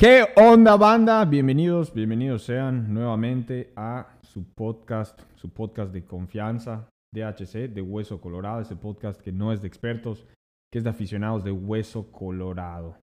¿Qué onda, banda? Bienvenidos, bienvenidos sean nuevamente a su podcast, su podcast de confianza, DHC, de Hueso Colorado, ese podcast que no es de expertos, que es de aficionados de Hueso Colorado.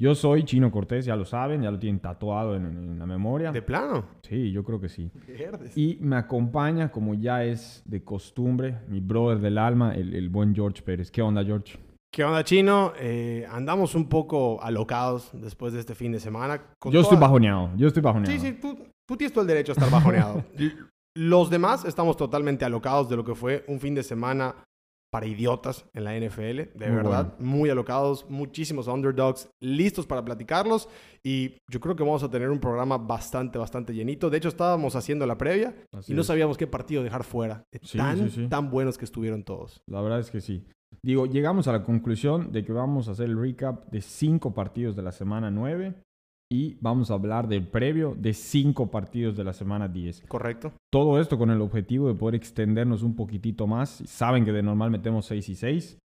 Yo soy Chino Cortés, ya lo saben, ya lo tienen tatuado en, en la memoria. ¿De plano? Sí, yo creo que sí. Verdes. Y me acompaña, como ya es de costumbre, mi brother del alma, el, el buen George Pérez. ¿Qué onda, George? ¿Qué onda, Chino? Eh, andamos un poco alocados después de este fin de semana. Yo estoy toda- bajoneado, yo estoy bajoneado. Sí, sí, tú, tú tienes todo el derecho a estar bajoneado. Los demás estamos totalmente alocados de lo que fue un fin de semana para idiotas en la NFL, de Muy verdad, muy alocados, muchísimos underdogs listos para platicarlos y yo creo que vamos a tener un programa bastante, bastante llenito. De hecho, estábamos haciendo la previa Así y no es. sabíamos qué partido dejar fuera. De Sí, tan, sí, sí. tan buenos que estuvieron todos. La verdad es que sí. Digo, llegamos a la conclusión de que vamos a hacer el recap de cinco partidos de la semana 9 y vamos a hablar del previo de cinco partidos de la semana 10. ¿Correcto? Todo esto con el objetivo de poder extendernos un poquitito más. Saben que de normal metemos 6 y 6,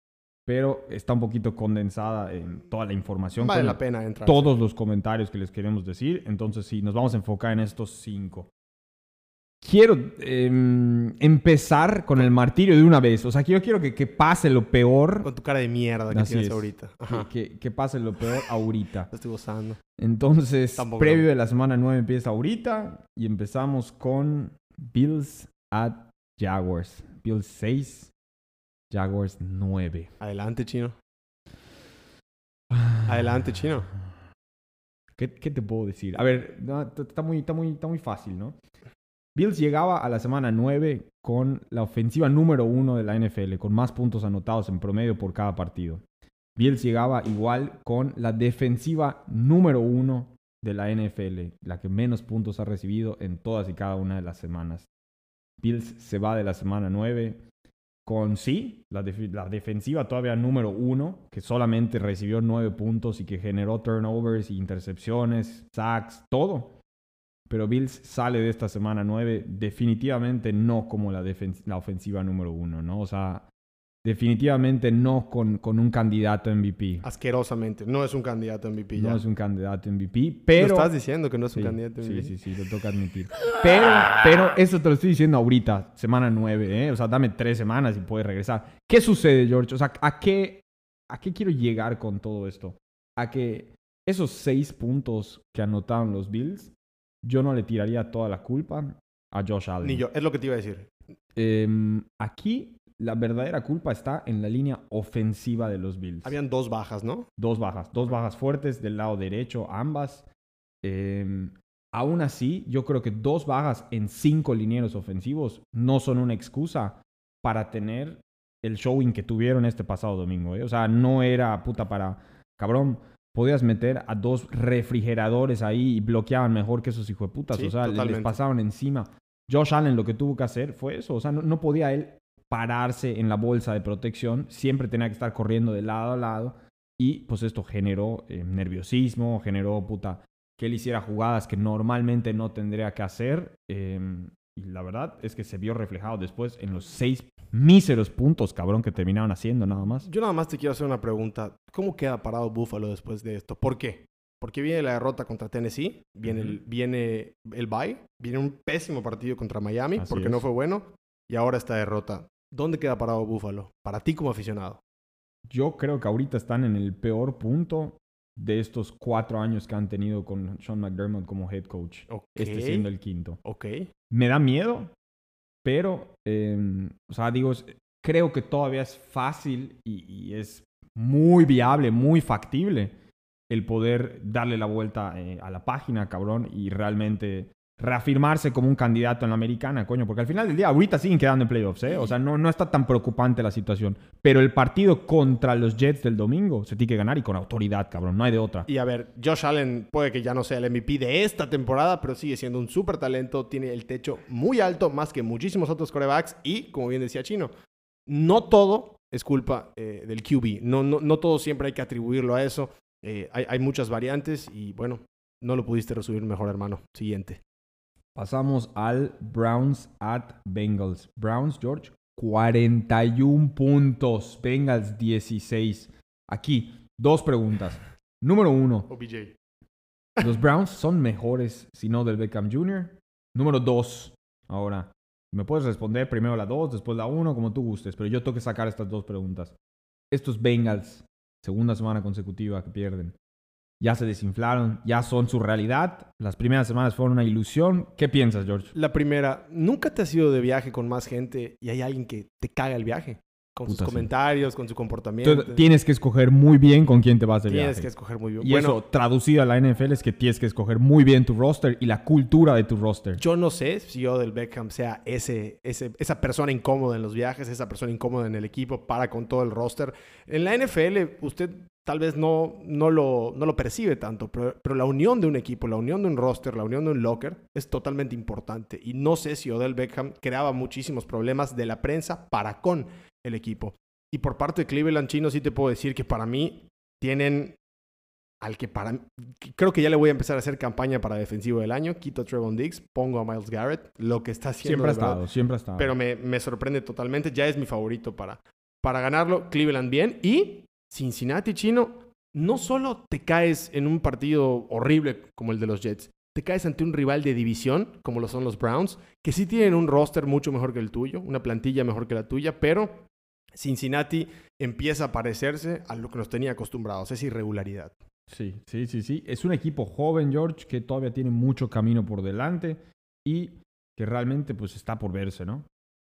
pero está un poquito condensada en toda la información. Vale la pena entrar. Todos los comentarios que les queremos decir. Entonces, sí, nos vamos a enfocar en estos cinco. Quiero em, empezar con el martirio de una vez. O sea, que yo quiero que, que pase lo peor. Con tu cara de mierda que Así tienes es. ahorita. Ajá. Que, que- que pase lo peor ahorita. Lo estoy gozando. Entonces, Tampoco previo no. de la semana 9 empieza ahorita y empezamos con Bills at Jaguars. Bills 6, Jaguars 9. Adelante, chino. Adelante, chino. ¿Qué, qué te puedo decir? A ver, no, está muy, está, muy, está muy fácil, ¿no? Bills llegaba a la semana 9 con la ofensiva número 1 de la NFL, con más puntos anotados en promedio por cada partido. Bills llegaba igual con la defensiva número 1 de la NFL, la que menos puntos ha recibido en todas y cada una de las semanas. Bills se va de la semana 9 con sí, la, la defensiva todavía número 1, que solamente recibió 9 puntos y que generó turnovers, intercepciones, sacks, todo. Pero Bills sale de esta semana 9 definitivamente no como la, la ofensiva número 1, ¿no? O sea, definitivamente no con, con un candidato MVP. Asquerosamente. No es un candidato MVP ya. No es un candidato MVP, ¿Lo pero... estás diciendo que no es un Sí, candidato a sí, MVP? sí, sí, lo toca admitir. Pero, pero eso te lo estoy diciendo ahorita, semana 9, ¿eh? O sea, dame tres semanas y puedes regresar. ¿Qué sucede, George? O sea, ¿a qué, ¿a qué quiero llegar con todo esto? A que esos seis puntos que anotaron los Bills, yo no le tiraría toda la culpa a Josh Allen. Ni yo. Es lo que te iba a decir. Em, aquí la verdadera culpa está en la línea ofensiva de los Bills. Habían dos bajas, ¿no? Dos bajas, dos bajas fuertes del lado derecho, ambas. Eh, aún así, yo creo que dos bajas en cinco linieros ofensivos no son una excusa para tener el showing que tuvieron este pasado domingo. ¿eh? O sea, no era puta para. Cabrón, podías meter a dos refrigeradores ahí y bloqueaban mejor que esos hijos de putas. Sí, o sea, les pasaron encima. Josh Allen lo que tuvo que hacer fue eso. O sea, no, no podía él pararse en la bolsa de protección. Siempre tenía que estar corriendo de lado a lado. Y pues esto generó eh, nerviosismo, generó puta que él hiciera jugadas que normalmente no tendría que hacer. eh, y la verdad es que se vio reflejado después en los seis míseros puntos, cabrón, que terminaron haciendo nada más. Yo nada más te quiero hacer una pregunta. ¿Cómo queda parado Buffalo después de esto? ¿Por qué? Porque viene la derrota contra Tennessee, viene, el, viene el bye, viene un pésimo partido contra Miami, Así porque no fue bueno, y ahora esta derrota. ¿Dónde queda parado Buffalo? Para ti como aficionado. Yo creo que ahorita están en el peor punto de estos cuatro años que han tenido con Sean McDermott como head coach. Este siendo el quinto. Ok. Me da miedo, pero, eh, o sea, digo, creo que todavía es fácil y, y es muy viable, muy factible el poder darle la vuelta eh, a la página, cabrón, y realmente reafirmarse como un candidato en la americana, coño, porque al final del día ahorita siguen quedando en playoffs, ¿eh? O sea, no, no está tan preocupante la situación, pero el partido contra los Jets del domingo se tiene que ganar y con autoridad, cabrón, no hay de otra. Y a ver, Josh Allen puede que ya no sea el MVP de esta temporada, pero sigue siendo un súper talento, tiene el techo muy alto, más que muchísimos otros corebacks, y como bien decía Chino, no todo es culpa eh, del QB, no, no, no todo siempre hay que atribuirlo a eso, Eh, hay, hay muchas variantes y bueno, no lo pudiste resumir mejor, hermano. Siguiente. Pasamos al Browns at Bengals. Browns, George, 41 puntos. Bengals, 16. Aquí, dos preguntas. Número uno, OBJ. Los Browns son mejores, si no del Beckham Jr. Número dos. Ahora, me puedes responder primero la dos, después la uno, como tú gustes, pero yo tengo que sacar estas dos preguntas. Estos Bengals, segunda semana consecutiva que pierden, ya se desinflaron, ya son su realidad. Las primeras semanas fueron una ilusión. ¿Qué piensas, George? La primera, nunca te has ido de viaje con más gente y hay alguien que te caga el viaje. Con sus sí. comentarios, con su comportamiento. Entonces, tienes que escoger muy bien con quién te vas de Tienes viaje. que escoger muy bien. Y bueno, eso, traducido a la NFL, es que tienes que escoger muy bien tu roster y la cultura de tu roster. yo no sé si yo del Beckham sea ese, ese, esa persona incómoda en los viajes, esa persona incómoda en el equipo para con todo el roster. En la NFL, usted tal vez no, no, lo, no lo percibe tanto, pero, pero la unión de un equipo, la unión de un roster, la unión de un locker es totalmente importante. Y no sé si Odell Beckham creaba muchísimos problemas de la prensa para con el equipo. Y por parte de Cleveland Chino sí te puedo decir que para mí tienen al que para creo que ya le voy a empezar a hacer campaña para defensivo del año, quito a Trevon Diggs, pongo a Miles Garrett, lo que está haciendo Siempre ha verdad, estado, siempre ha estado. pero me, me sorprende totalmente, ya es mi favorito para, para ganarlo, Cleveland bien y Cincinnati chino, no solo te caes en un partido horrible como el de los Jets, te caes ante un rival de división como lo son los Browns, que sí tienen un roster mucho mejor que el tuyo, una plantilla mejor que la tuya, pero Cincinnati empieza a parecerse a lo que nos tenía acostumbrados, es irregularidad. Sí, sí, sí, sí. Es un equipo joven, George, que todavía tiene mucho camino por delante y que realmente pues está por verse, ¿no?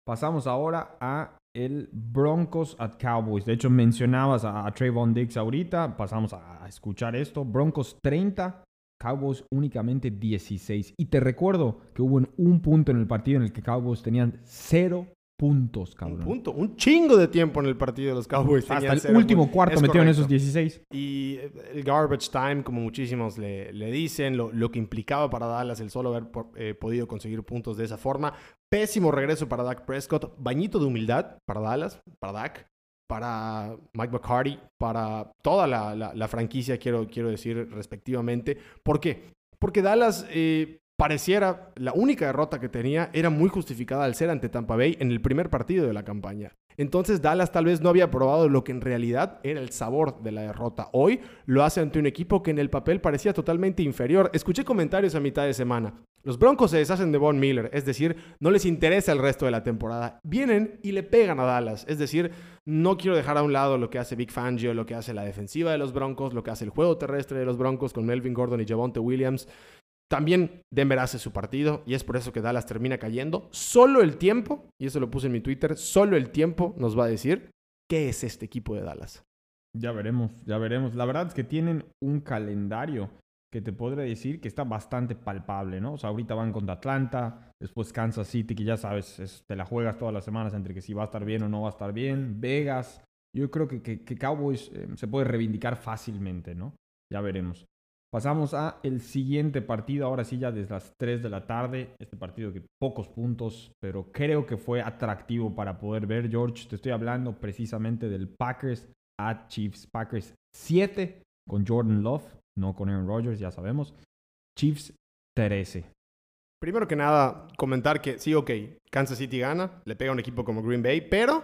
Pasamos ahora a el Broncos at Cowboys. De hecho, mencionabas a, Trayvon Diggs ahorita. Pasamos a, a escuchar esto. Broncos 30, Cowboys únicamente 16. Y te recuerdo que hubo un punto en el partido en el que Cowboys tenían cero puntos, Un cabrón. punto, un chingo de tiempo en el partido de los Cowboys. Hasta el cero último cuarto Es metieron correcto. esos 16. Y eh, el garbage time, como muchísimos le, le dicen, lo, lo que implicaba para Dallas el solo haber eh, podido conseguir puntos de esa forma. Pésimo regreso para Dak Prescott. Bañito de humildad para Dallas, para Dak, para Mike McCarty, para toda la, la- la franquicia, quiero, quiero decir respectivamente. ¿Por qué? Porque Dallas eh, pareciera la única derrota que tenía era muy justificada al ser ante Tampa Bay en el primer partido de la campaña. Entonces Dallas tal vez no había probado lo que en realidad era el sabor de la derrota. Hoy lo hace ante un equipo que en el papel parecía totalmente inferior. Escuché comentarios a mitad de semana. Los Broncos se deshacen de Von Miller, es decir, no les interesa el resto de la temporada. Vienen y le pegan a Dallas, es decir, no quiero dejar a un lado lo que hace Big Fangio, lo que hace la defensiva de los Broncos, lo que hace el juego terrestre de los Broncos con Melvin Gordon y Javonte Williams. También Denver hace su partido y es por eso que Dallas termina cayendo. Solo el tiempo, y eso lo puse en mi Twitter, solo el tiempo nos va a decir qué es este equipo de Dallas. Ya veremos, ya veremos. La verdad es que tienen un calendario que te podré decir que está bastante palpable, ¿no? O sea, ahorita van contra Atlanta, después Kansas City, que ya sabes, es- te la juegas todas las semanas entre que si va a estar bien o no va a estar bien, Vegas. Yo creo que, que- que Cowboys eh, se puede reivindicar fácilmente, ¿no? Ya veremos. Pasamos a el siguiente partido, ahora sí ya desde las 3 de la tarde. Este partido que pocos puntos, pero creo que fue atractivo para poder ver, George. Te estoy hablando precisamente del Packers a Chiefs. Packers 7 con Jordan Love, no con Aaron Rodgers, ya sabemos. Chiefs 13. Primero que nada, comentar que sí, ok, Kansas City gana, le pega a un equipo como Green Bay, pero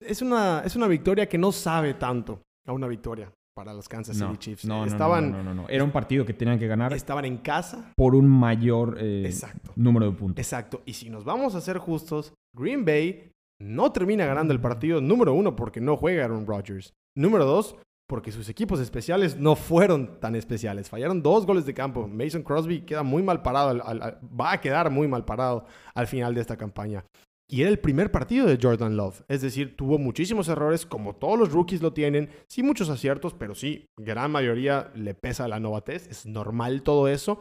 es una, es una victoria que no sabe tanto a una victoria para los Kansas City No, Chiefs. no, no, no, estaban, no, no, no. Era un partido que tenían que ganar estaban en casa. por un mayor eh, Exacto. número de puntos. Exacto. Y si nos vamos a ser justos, Green Bay no termina ganando el partido, número uno, porque no juega Aaron Rodgers. Número dos, porque sus equipos especiales no fueron tan especiales. Fallaron dos goles de campo. Mason Crosby queda muy mal parado, al- al- al- va a quedar muy mal parado al final de esta campaña. Y era el primer partido de Jordan Love. Es decir, tuvo muchísimos errores, como todos los rookies lo tienen. Sí, muchos aciertos, pero sí, gran mayoría le pesa la novatez. Es normal todo eso.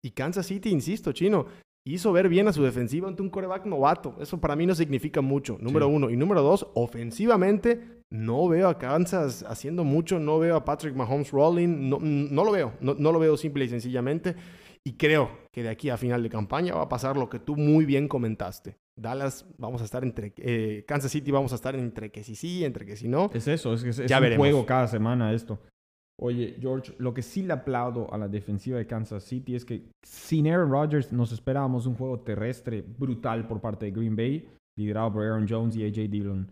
Y Kansas City, insisto, chino, hizo ver bien a su defensiva ante un coreback novato. Eso para mí no significa mucho, número Sí. uno. Y número dos, ofensivamente, no veo a Kansas haciendo mucho, no veo a Patrick Mahomes rolling, no, no lo veo, no, no lo veo simple y sencillamente. Y creo que de aquí a final de campaña va a pasar lo que tú muy bien comentaste. Dallas, vamos a estar entre. eh, Kansas City, vamos a estar entre que sí sí, entre que sí no. Es eso, es, que es, es un veremos. juego cada semana esto. Oye, George, lo que sí le aplaudo a la defensiva de Kansas City es que sin Aaron Rodgers nos esperábamos un juego terrestre brutal por parte de Green Bay, liderado por Aaron Jones y AJ Dillon.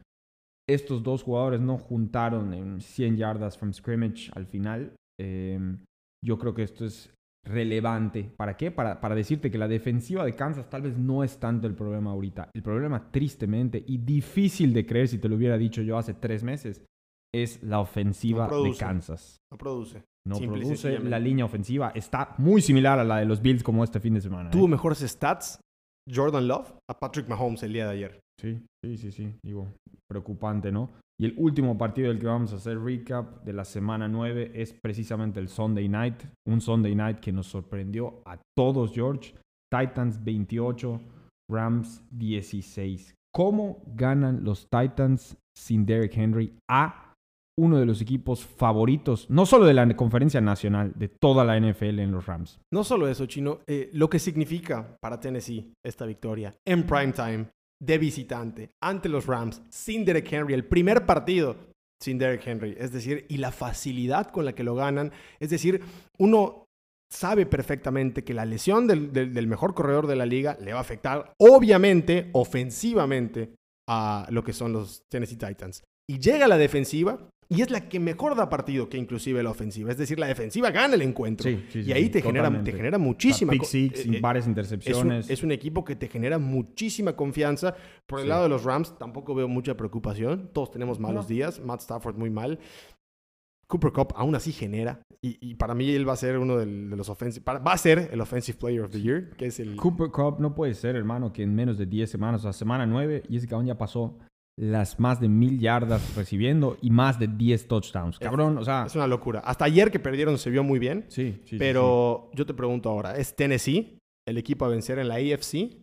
Estos dos jugadores no juntaron en 100 yardas from scrimmage al final. Eh, yo creo que esto es relevante. ¿Para qué? Para, para decirte que la defensiva de Kansas tal vez no es tanto el problema ahorita. El problema, tristemente, y difícil de creer si te lo hubiera dicho yo hace tres meses, es la ofensiva No de produce. Kansas. No produce. No Simple produce. La línea ofensiva está muy similar a la de los Bills como este fin de semana. ¿eh? Tuvo mejores stats Jordan Love a Patrick Mahomes el día de ayer. Sí, sí, sí, sí. Digo, preocupante, ¿no? Y el último partido del que vamos a hacer recap de la semana 9 es precisamente el Sunday Night. Un Sunday Night que nos sorprendió a todos, George. Titans 28, Rams 16. ¿Cómo ganan los Titans sin Derrick Henry a uno de los equipos favoritos, no solo de la conferencia nacional, de toda la NFL en los Rams? No solo eso, Chino, eh, lo que significa para Tennessee esta victoria en primetime, de visitante, ante los Rams, sin Derek Henry, el primer partido sin Derek Henry, es decir, y la facilidad con la que lo ganan, es decir, uno sabe perfectamente que la lesión del, mejor corredor de la liga le va a afectar, obviamente, ofensivamente, a lo que son los Tennessee Titans. Y llega la defensiva y es la que mejor da partido que inclusive la ofensiva. Es decir, la defensiva gana el encuentro. Sí, sí, y ahí sí, te, genera, te genera muchísima... Pick six, eh, eh, varias es un, intercepciones. es un equipo que te genera muchísima confianza. Por el lado de los Rams tampoco veo mucha preocupación. Todos tenemos malos No. días. Matt Stafford muy mal. Cooper Cup aún así genera. Y, y para mí él va a ser uno del- de los offensive... para- va a ser el Offensive Player of the Year, que es el... Cooper Cup no puede ser, hermano, que en menos de 10 semanas, o sea, semana 9, y ese cabrón ya pasó las más de mil yardas recibiendo y más de 10 touchdowns. Cabrón, o sea, Es una locura. Hasta ayer que perdieron se vio muy bien. sí, sí, sí, pero yo te pregunto ahora, ¿es Tennessee el equipo a vencer en la AFC?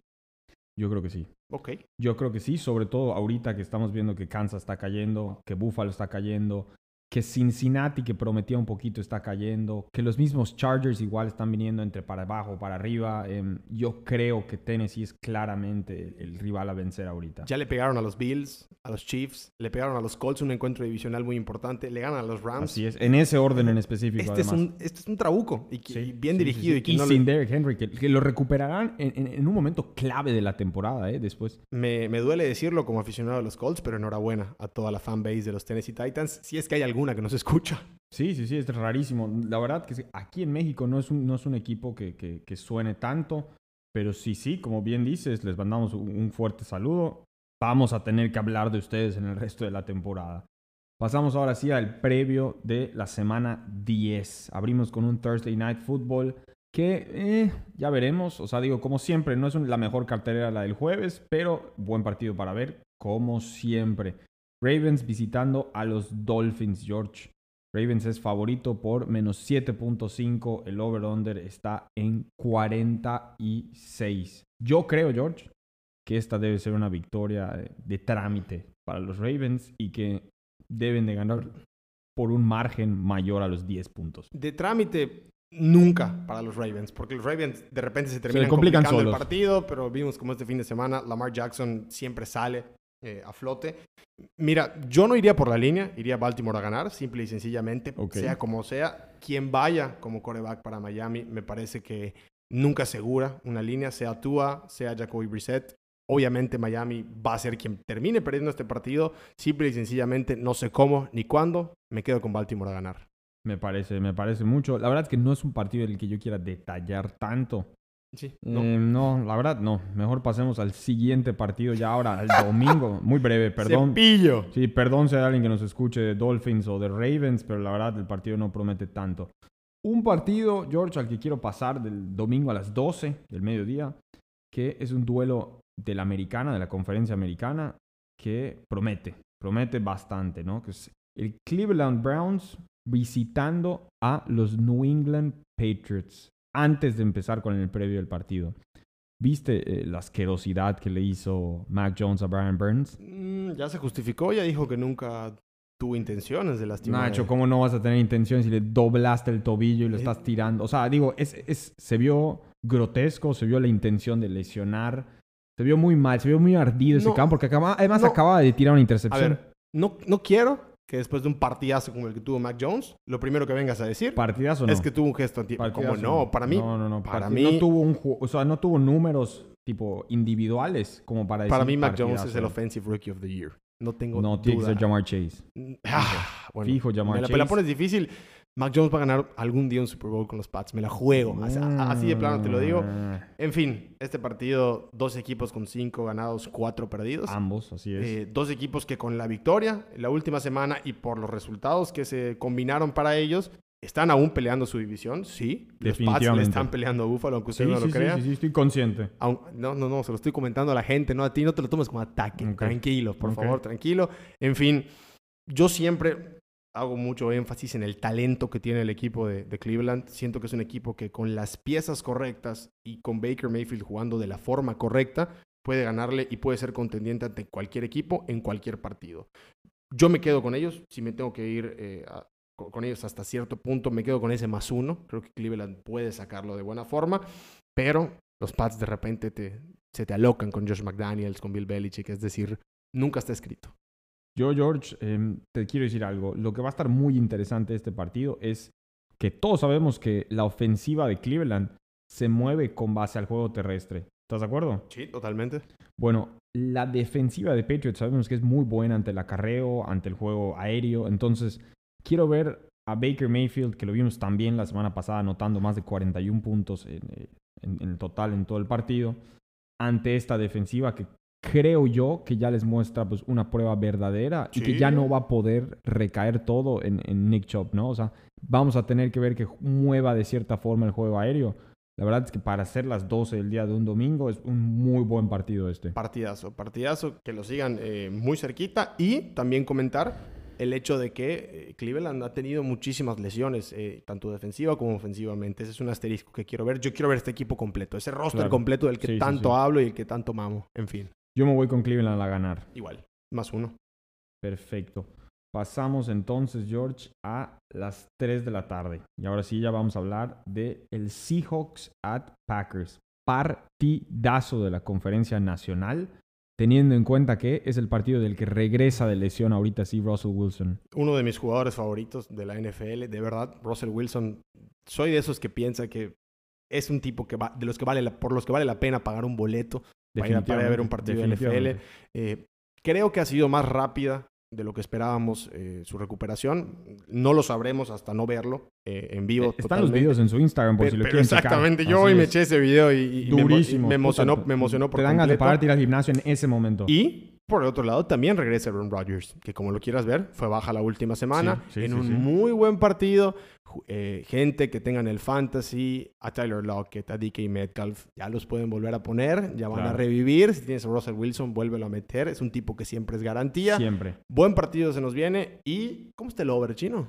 Yo creo que sí. Ok. Yo creo que sí, sobre todo ahorita que estamos viendo que Kansas está cayendo, que Buffalo está cayendo, que Cincinnati, que prometía un poquito, está cayendo, que los mismos Chargers igual están viniendo entre para abajo, para arriba. Em, yo creo que Tennessee es claramente el, rival a vencer ahorita. Ya le pegaron a los Bills, a los Chiefs, le pegaron a los Colts, un encuentro divisional muy importante, le ganan a los Rams. Así es, en ese orden en específico. Este es, además. un, este es un trabuco y, que- Sí, y bien sí, dirigido sí. y que Y no sin Derrick Henry, que, que lo recuperarán en, en- en un momento clave de la temporada, ¿eh? Después. me, me duele decirlo como aficionado de los Colts, pero enhorabuena a toda la fanbase de los Tennessee Titans, si es que hay alguna que nos escucha. Sí, sí, sí, es rarísimo. La verdad que aquí en México no es un, no es un equipo que, que- suene tanto, pero sí, sí, como bien dices, les mandamos un, fuerte saludo. Vamos a tener que hablar de ustedes en el resto de la temporada. Pasamos ahora sí al previo de la semana 10. Abrimos con un Thursday Night Football que eh, ya veremos. O sea, digo, como siempre, no es la mejor cartelera la del jueves, pero buen partido para ver, como siempre. Ravens visitando a los Dolphins, George. Ravens es favorito por menos 7.5. El over-under está en 46. Yo creo, George, que esta debe ser una victoria eh, de trámite para los Ravens y que deben de ganar por un margen mayor a los 10 puntos. De trámite, nunca para los Ravens, porque los Ravens de repente se terminan complican complicando solos. el partido, pero vimos como este fin de semana Lamar Jackson siempre sale eh, a flote. Mira, yo no iría por la línea, iría a Baltimore a ganar, simple y sencillamente, sea como sea, quien vaya como coreback para Miami, me parece que nunca asegura una línea, sea Tua, sea Jacoby Brissett. Obviamente Miami va a ser quien termine perdiendo este partido, simple y sencillamente no sé cómo ni cuándo, me quedo con Baltimore a ganar. Me parece, me parece mucho. La verdad es que no es un partido en el que yo quiera detallar tanto. Sí, No, no. no la verdad no. Mejor pasemos al siguiente partido ya ahora, al domingo. Muy breve, perdón. Cepillo. Sí, perdón si hay alguien que nos escuche de Dolphins o de Ravens, pero la verdad el partido no promete tanto. Un partido, George, al que quiero pasar del domingo a las 12 del mediodía, que es un duelo de la americana, de la conferencia americana, que promete, promete bastante, ¿no? Que es el Cleveland Browns visitando a los New England Patriots antes de empezar con el previo del partido. ¿Viste eh, la asquerosidad que le hizo Mac Jones a Brian Burns? Mm, ya se justificó, ya dijo que nunca tuvo intenciones de lastimar. Nacho, ¿cómo no vas a tener intenciones si le doblaste el tobillo y lo estás tirando? O sea, digo, es, es- se vio grotesco, se vio la intención de lesionar, se vio muy mal, se vio muy ardido ese No, campo, porque acaba- además no. acababa de tirar una A intercepción. ver, no, no quiero que después de un partidazo como el que tuvo Mac Jones, lo primero que vengas a decir ¿Partidazo no? es que tuvo un gesto anti... Como no, para mí, No, no, no. para partid- No mí- tuvo, un, o sea, no tuvo números tipo individuales como para decir para mí Mac Jones es el Offensive Rookie of the Year. No tengo No, tiene que duda. ser Jamar Chase. Ah, bueno, Fijo Jamar me la, Chase. me la pones difícil. Mac Jones va a ganar algún día un Super Bowl con los Pats. Me la juego. Así, así de plano te lo digo. En fin, este partido, dos equipos con cinco ganados, cuatro perdidos. Ambos, así es. Eh, dos equipos que con la victoria la última semana y por los resultados que se combinaron para ellos, están aún peleando su división. Sí, los Pats le están peleando a Buffalo, aunque usted sí, no sí, lo sí, crea. sí, sí, estoy consciente. Aun- no, no, no, se lo estoy comentando a la gente, no a ti, no te lo tomes como ataque. Ok. Tranquilo, por Ok. favor, tranquilo. En fin, yo siempre hago mucho énfasis en el talento que tiene el equipo de, Cleveland. Siento que es un equipo que con las piezas correctas y con Baker Mayfield jugando de la forma correcta, puede ganarle y puede ser contendiente ante cualquier equipo en cualquier partido. Yo me quedo con ellos, si me tengo que ir eh, con ellos hasta cierto punto, me quedo con ese más uno. Creo que Cleveland puede sacarlo de buena forma, pero los Pats de repente te, se te alocan con Josh McDaniels, con Bill Belichick, es decir, nunca está escrito. Yo, George, em, te quiero decir algo. Lo que va a estar muy interesante de este partido es que todos sabemos que la ofensiva de Cleveland se mueve con base al juego terrestre. ¿Estás de acuerdo? Sí, totalmente. Bueno, la defensiva de Patriots sabemos que es muy buena ante el acarreo, ante el juego aéreo. Entonces, quiero ver a Baker Mayfield, que lo vimos también la semana pasada, anotando más de 41 puntos en, eh, en- en total en todo el partido, ante esta defensiva que creo yo que ya les muestra pues, una prueba verdadera y que ya no va a poder recaer todo en, en Nick Chubb, ¿no? O sea, vamos a tener que ver que mueva de cierta forma el juego aéreo. La verdad es que para hacer las 12 del día de un domingo es un muy buen partido este. Partidazo, partidazo, que lo sigan eh, muy cerquita y también comentar el hecho de que eh, Cleveland ha tenido muchísimas lesiones, eh, tanto defensiva como ofensivamente. Ese es un asterisco que quiero ver. Yo quiero ver este equipo completo, ese roster Claro. completo del que Sí, sí, tanto sí. hablo y el que tanto mamo. En fin, Yo me voy con Cleveland a ganar. igual, más uno. Perfecto. Pasamos entonces, George, a las 3 de la tarde. Y ahora sí, ya vamos a hablar de el Seahawks at Packers. Partidazo de la conferencia nacional, teniendo en cuenta que es el partido del que regresa de lesión ahorita sí Russell Wilson. Uno de mis jugadores favoritos de la NFL, de verdad, Russell Wilson. Soy de esos que piensa que es un tipo que va, de los que vale la- por los que vale la pena pagar un boleto para ir a, ver un partido de NFL. Eh, creo que ha sido más rápida de lo que esperábamos eh, su recuperación. No lo sabremos hasta no verlo eh, en vivo. Eh, Están los videos en su Instagram por Pero- si lo quieren checar. exactamente, yo Así hoy me eché ese video y, me Durísimo. me, emocionó, me emocionó por Te dan ganas de pararte ir al gimnasio en ese momento. Y por el otro lado también regresa Aaron Rodgers, que como lo quieras ver, fue baja la última semana Sí, sí, en sí, un muy buen partido. Eh, gente que tengan el fantasy, a Tyler Lockett, a DK Metcalf, ya los pueden volver a poner, ya van a revivir. Si tienes a Russell Wilson, vuélvelo a meter. Es un tipo que siempre es garantía. Siempre. Buen partido se nos viene. ¿Y cómo está el over, chino?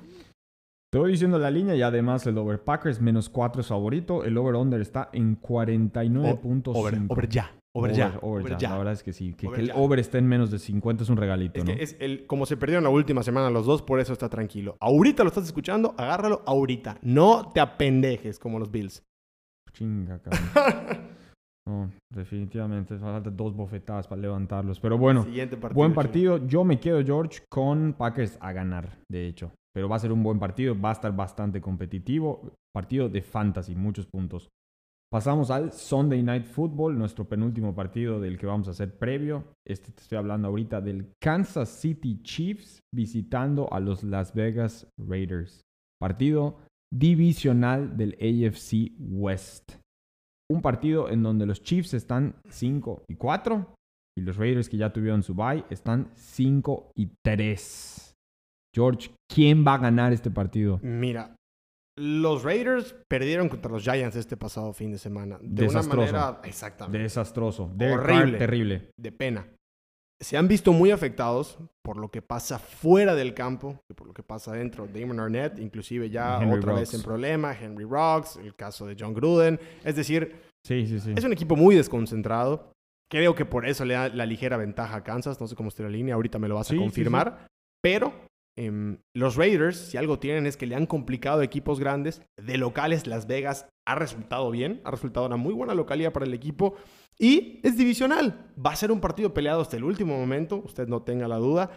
Te voy diciendo la línea y además el over Packers menos 4 es favorito. El over under está en 49.5. Over, over ya. Over, ya. Over, ya. La verdad es que sí. Que, Over que el over esté en menos de 50 es un regalito, Es ¿no? que es el, como se perdieron la última semana los dos, por eso está tranquilo. Ahorita lo estás escuchando, agárralo ahorita. No te apendejes como los Bills. Chinga, cabrón. No, definitivamente falta dos bofetadas para levantarlos. Pero bueno, partido. buen partido. Yo me quedo, George, con Packers a ganar, de hecho. Pero va a ser un buen partido, va a estar bastante competitivo. Partido de fantasy, muchos puntos. Pasamos al Sunday Night Football, nuestro penúltimo partido del que vamos a hacer previo. Este te estoy hablando ahorita del Kansas City Chiefs visitando a los Las Vegas Raiders. Partido divisional del AFC West. Un partido en donde los Chiefs están 5 y 4 y los Raiders que ya tuvieron su bye están 5 y 3. George, ¿quién va a ganar este partido? Mira, los Raiders perdieron contra los Giants este pasado fin de semana. De Desastroso. una manera. Exactamente. Desastroso. Derek Horrible. Terrible. de pena. Se han visto muy afectados por lo que pasa fuera del campo y por lo que pasa dentro. Damon Arnett, inclusive ya Henry otra vez en problema. Henry Rocks, el caso de John Gruden. Es decir, Sí, sí, sí. es un equipo muy desconcentrado. Creo que por eso le da la ligera ventaja a Kansas. No sé cómo esté la línea, ahorita me lo vas a confirmar. Pero em, los Raiders, si algo tienen es que le han complicado equipos grandes. De locales, Las Vegas ha resultado bien. Ha resultado una muy buena localidad para el equipo. Y es divisional. Va a ser un partido peleado hasta el último momento. Usted no tenga la duda.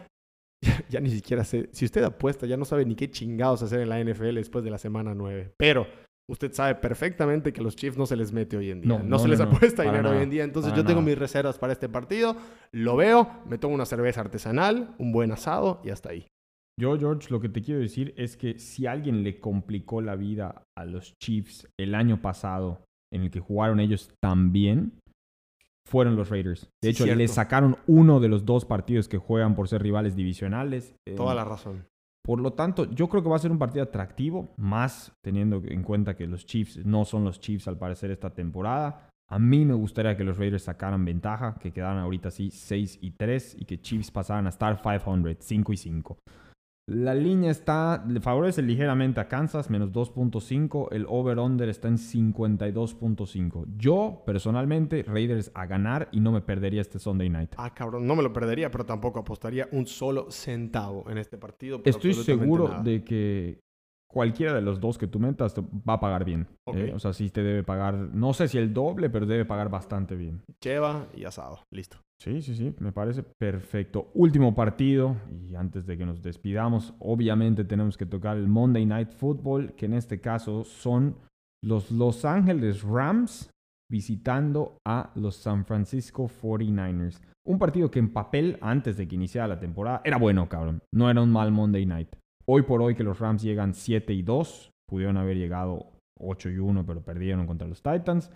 Ya, ni siquiera sé. Si usted apuesta, ya no sabe ni qué chingados hacer en la NFL después de la semana 9. Pero usted sabe perfectamente que a los Chiefs no se les mete hoy en día. No, No, no, se les no. apuesta dinero hoy en día. Entonces yo tengo nada. mis reservas para este partido. Lo veo, me tomo una cerveza artesanal, un buen asado y hasta ahí. Yo, George, lo que te quiero decir es que si alguien le complicó la vida a los Chiefs el año pasado, en el que jugaron ellos tan bien, fueron los Raiders. De Sí, hecho, cierto. le sacaron uno de los dos partidos que juegan por ser rivales divisionales. Eh, Toda la razón. Por lo tanto, yo creo que va a ser un partido atractivo, más teniendo en cuenta que los Chiefs no son los Chiefs al parecer esta temporada. A mí me gustaría que los Raiders sacaran ventaja, que quedaran ahorita así 6 y 3 y que Chiefs pasaran a estar 500, 5 y 5. La línea está, le favorece ligeramente a Kansas, menos 2.5. El over-under está en 52.5. Yo, personalmente, Raiders a ganar y no me perdería este Sunday night. Ah, cabrón, no me lo perdería, pero tampoco apostaría un solo centavo en este partido. Estoy seguro nada. de que cualquiera de los dos que tú metas va a pagar bien. ¿eh? O sea, sí te debe pagar, no sé si el doble, pero debe pagar bastante bien. Cheva y asado. Listo. Sí, sí, sí, me parece perfecto. Último partido, y antes de que nos despidamos, obviamente tenemos que tocar el Monday Night Football, que en este caso son los Los Angeles Rams visitando a los San Francisco 49ers. Un partido que en papel, antes de que iniciara la temporada, era bueno, cabrón. No era un mal Monday Night. Hoy por hoy que los Rams llegan 7 y 2, pudieron haber llegado 8 y 1, pero perdieron contra los Titans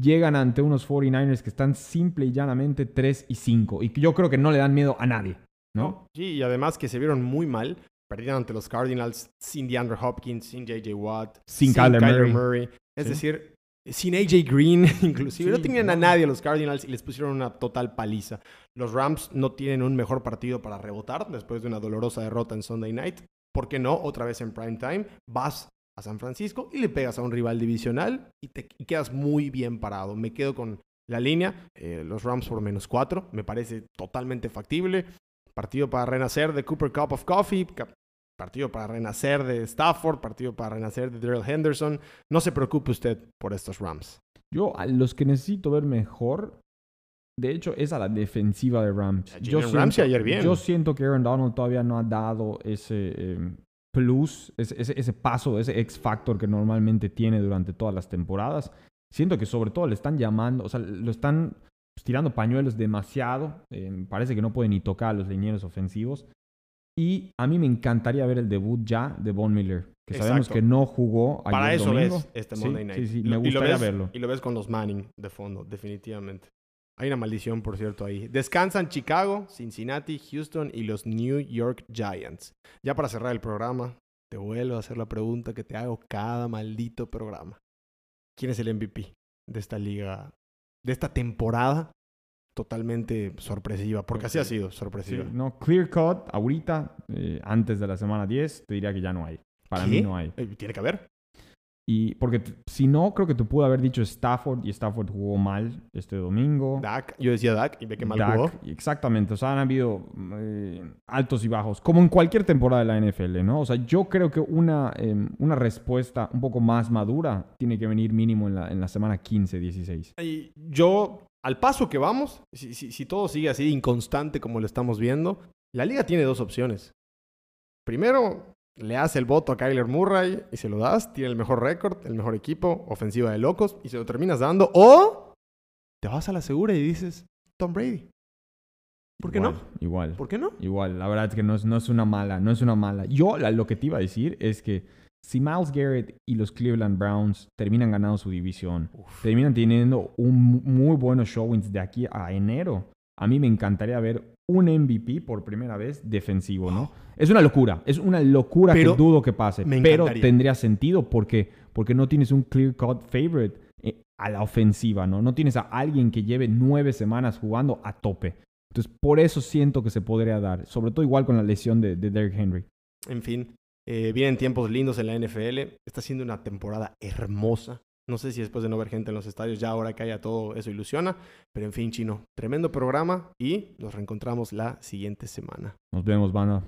llegan ante unos 49ers que están simple y llanamente 3 y 5. Y yo creo que no le dan miedo a nadie, ¿no? Sí, y además que se vieron muy mal. Perdieron ante los Cardinals sin DeAndre Hopkins, sin JJ Watt, Sin Kyler Murray. Es Sí. decir, sin AJ Green, inclusive. Sí, no tenían a nadie los Cardinals y les pusieron una total paliza. Los Rams no tienen un mejor partido para rebotar después de una dolorosa derrota en Sunday Night. ¿Por qué no? Otra vez en prime time. Vas a San Francisco y le pegas a un rival divisional y te y quedas muy bien parado. Me quedo con la línea. eh, los Rams por menos 4. Me parece totalmente factible. Partido para renacer de Cooper Cup of Coffee. Partido para renacer de Stafford. Partido para renacer de Daryl Henderson. No se preocupe usted por estos Rams. Yo a los que necesito ver mejor, de hecho, es a la defensiva de Rams. Yo Ramsey ayer bien. Yo siento que Aaron Donald todavía no ha dado ese eh, plus, ese, ese, ese paso, ese X factor que normalmente tiene durante todas las temporadas. Siento que sobre todo le están llamando, o sea, lo están pues, tirando pañuelos demasiado. eh, parece que no puede ni tocar a los linieros ofensivos. Y a mí me encantaría ver el debut ya de Von Miller, que sabemos que no jugó ayer Para eso domingo. ves este Sí, Monday Night. Sí, sí, Y me gustaría ves- verlo. Y lo ves con los Manning de fondo, definitivamente. Hay una maldición, por cierto, ahí. Descansan Chicago, Cincinnati, Houston y los New York Giants. Ya para cerrar el programa, te vuelvo a hacer la pregunta que te hago cada maldito programa. ¿Quién es el MVP de esta liga, de esta temporada totalmente sorpresiva? Porque así ha sido, Sí, sorpresiva. no, clear cut, ahorita, eh, antes de la semana 10, te diría que ya no hay. Para ¿Qué? mí no hay. Eh, Tiene que haber. Y porque si no, creo que te pudo haber dicho Stafford y Stafford jugó mal este domingo. Dak, yo decía Dak y ve que mal Dak, jugó. Exactamente, o sea, han habido eh, altos y bajos, como en cualquier temporada de la NFL, ¿no? O sea, yo creo que una, eh, una respuesta un poco más madura tiene que venir mínimo en la, en la semana 15, 16. Y yo, al paso que vamos, si, si- si todo sigue así inconstante como lo estamos viendo, la liga tiene dos opciones. Primero, le das el voto a Kyler Murray y se lo das, tiene el mejor récord, el mejor equipo, ofensiva de locos, y se lo terminas dando. O te vas a la segura y dices, Tom Brady. ¿Por qué Igual, no? Igual. ¿Por qué no? Igual, la verdad es que no es, no es una mala, no es una mala. Yo la- lo que te iba a decir es que si Miles Garrett y los Cleveland Browns terminan ganando su división, terminan teniendo un mu- muy buenos showings de aquí a enero, a mí me encantaría ver un MVP por primera vez defensivo, ¿no? Es una locura, es una locura Pero que dudo que pase, pero tendría sentido porque, porque no tienes un clear cut favorite eh, a la ofensiva, ¿no? No tienes a alguien que lleve nueve semanas jugando a tope. Entonces, por eso siento que se podría dar, sobre todo igual con la lesión de, de Derrick Henry. En fin, eh, vienen tiempos lindos en la NFL. Está siendo una temporada hermosa. No sé si después de no ver gente en los estadios, ya ahora que haya todo eso ilusiona. Pero en fin, chino, tremendo programa y nos reencontramos la siguiente semana. Nos vemos, banda.